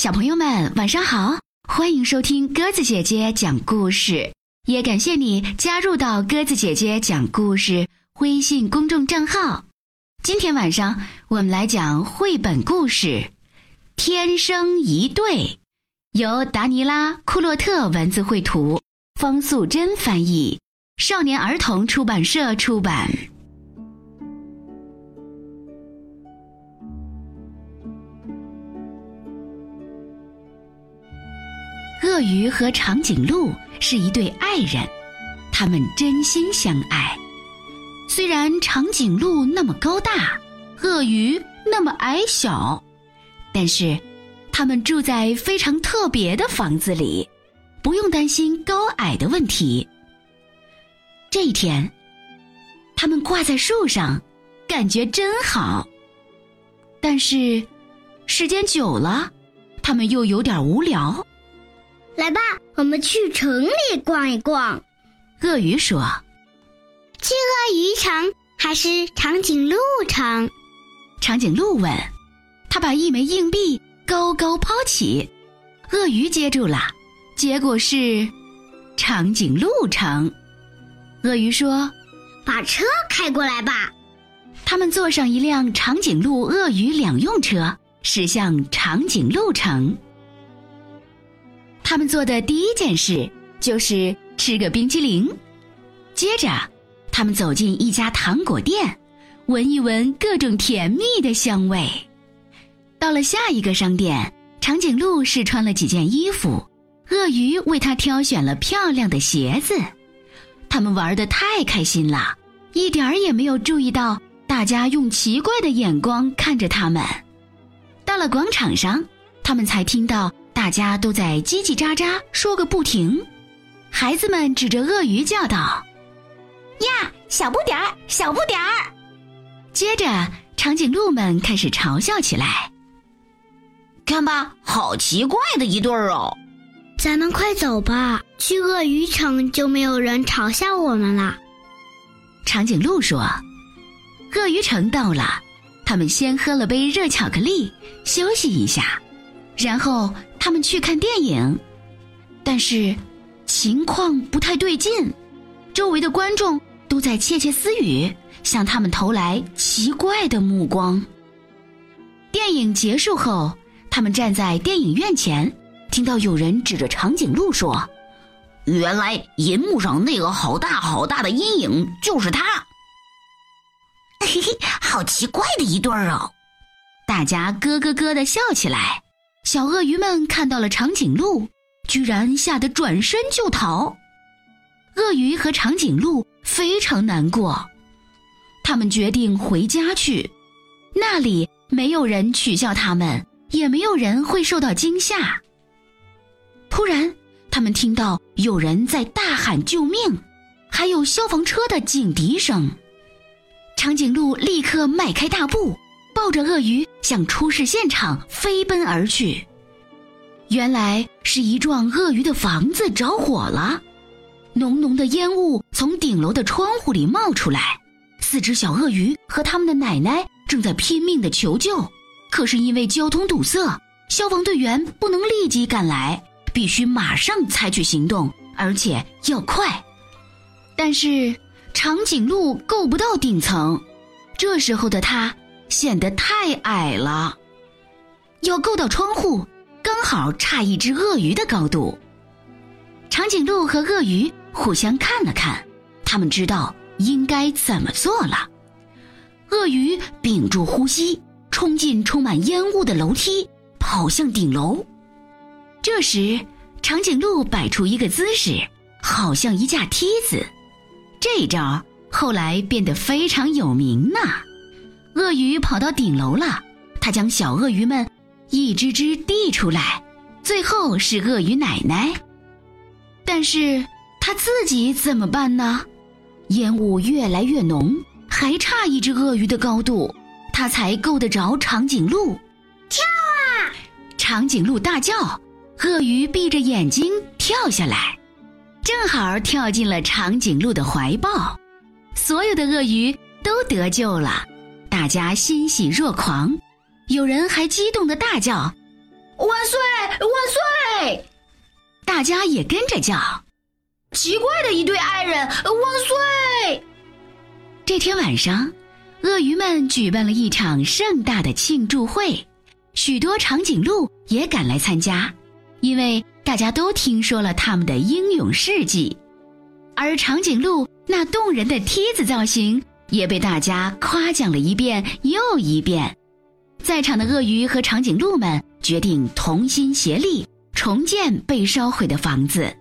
小朋友们，晚上好！欢迎收听鸽子姐姐讲故事，也感谢你加入到鸽子姐姐讲故事微信公众账号。今天晚上我们来讲绘本故事《天生一对》，由达尼拉·库洛特文字绘图，方素珍翻译，少年儿童出版社出版。鳄鱼和长颈鹿是一对爱人，他们真心相爱。虽然长颈鹿那么高大，鳄鱼那么矮小，但是他们住在非常特别的房子里，不用担心高矮的问题。这一天，他们挂在树上，感觉真好。但是时间久了，他们又有点无聊。来吧，我们去城里逛一逛。鳄鱼说：“去鳄鱼城还是长颈鹿城？”长颈鹿问。他把一枚硬币高高抛起，鳄鱼接住了，结果是长颈鹿城。鳄鱼说：“把车开过来吧。”他们坐上一辆长颈鹿鳄鱼两用车，驶向长颈鹿城。他们做的第一件事就是吃个冰淇淋，接着，他们走进一家糖果店，闻一闻各种甜蜜的香味。到了下一个商店，长颈鹿试穿了几件衣服，鳄鱼为他挑选了漂亮的鞋子。他们玩的太开心了，一点儿也没有注意到大家用奇怪的眼光看着他们。到了广场上，他们才听到。大家都在叽叽喳喳说个不停，孩子们指着鳄鱼叫道：“呀，小不点儿，小不点儿！”接着，长颈鹿们开始嘲笑起来：“看吧，好奇怪的一对儿哦！”咱们快走吧，去鳄鱼城就没有人嘲笑我们了。长颈鹿说：“鳄鱼城到了，他们先喝了杯热巧克力，休息一下，然后。”他们去看电影，但是情况不太对劲，周围的观众都在窃窃私语，向他们投来奇怪的目光。电影结束后，他们站在电影院前，听到有人指着长颈鹿说：“原来银幕上那个好大好大的阴影就是他。”嘿嘿，好奇怪的一对儿哦！大家咯咯咯的笑起来。小鳄鱼们看到了长颈鹿，居然吓得转身就逃。鳄鱼和长颈鹿非常难过，他们决定回家去，那里没有人取笑他们，也没有人会受到惊吓。突然，他们听到有人在大喊救命，还有消防车的警笛声。长颈鹿立刻迈开大步。抱着鳄鱼向出事现场飞奔而去，原来是一幢鳄鱼的房子着火了，浓浓的烟雾从顶楼的窗户里冒出来。四只小鳄鱼和他们的奶奶正在拼命的求救，可是因为交通堵塞，消防队员不能立即赶来，必须马上采取行动，而且要快。但是长颈鹿够不到顶层，这时候的它。显得太矮了，要够到窗户，刚好差一只鳄鱼的高度。长颈鹿和鳄鱼互相看了看，他们知道应该怎么做了。鳄鱼屏住呼吸，冲进充满烟雾的楼梯，跑向顶楼。这时，长颈鹿摆出一个姿势，好像一架梯子。这招后来变得非常有名呢。鳄鱼跑到顶楼了，它将小鳄鱼们一只只递出来，最后是鳄鱼奶奶。但是它自己怎么办呢？烟雾越来越浓，还差一只鳄鱼的高度，它才够得着长颈鹿。跳啊！长颈鹿大叫，鳄鱼闭着眼睛跳下来，正好跳进了长颈鹿的怀抱。所有的鳄鱼都得救了。大家欣喜若狂，有人还激动的大叫：“万岁万岁！大家也跟着叫。奇怪的一对爱人，万岁！这天晚上，鳄鱼们举办了一场盛大的庆祝会，许多长颈鹿也赶来参加，因为大家都听说了他们的英勇事迹，而长颈鹿那动人的梯子造型也被大家夸奖了一遍又一遍。在场的鳄鱼和长颈鹿们决定同心协力重建被烧毁的房子。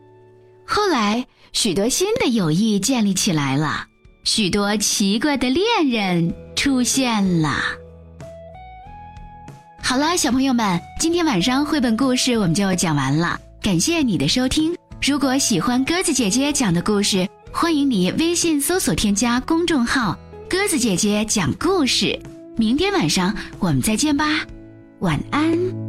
后来，许多新的友谊建立起来了，许多奇怪的恋人出现了。好了，小朋友们，今天晚上绘本故事我们就讲完了，感谢你的收听。如果喜欢鸽子姐姐讲的故事，欢迎你微信搜索添加公众号“鸽子姐姐讲故事”。明天晚上我们再见吧，晚安。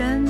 什么时候？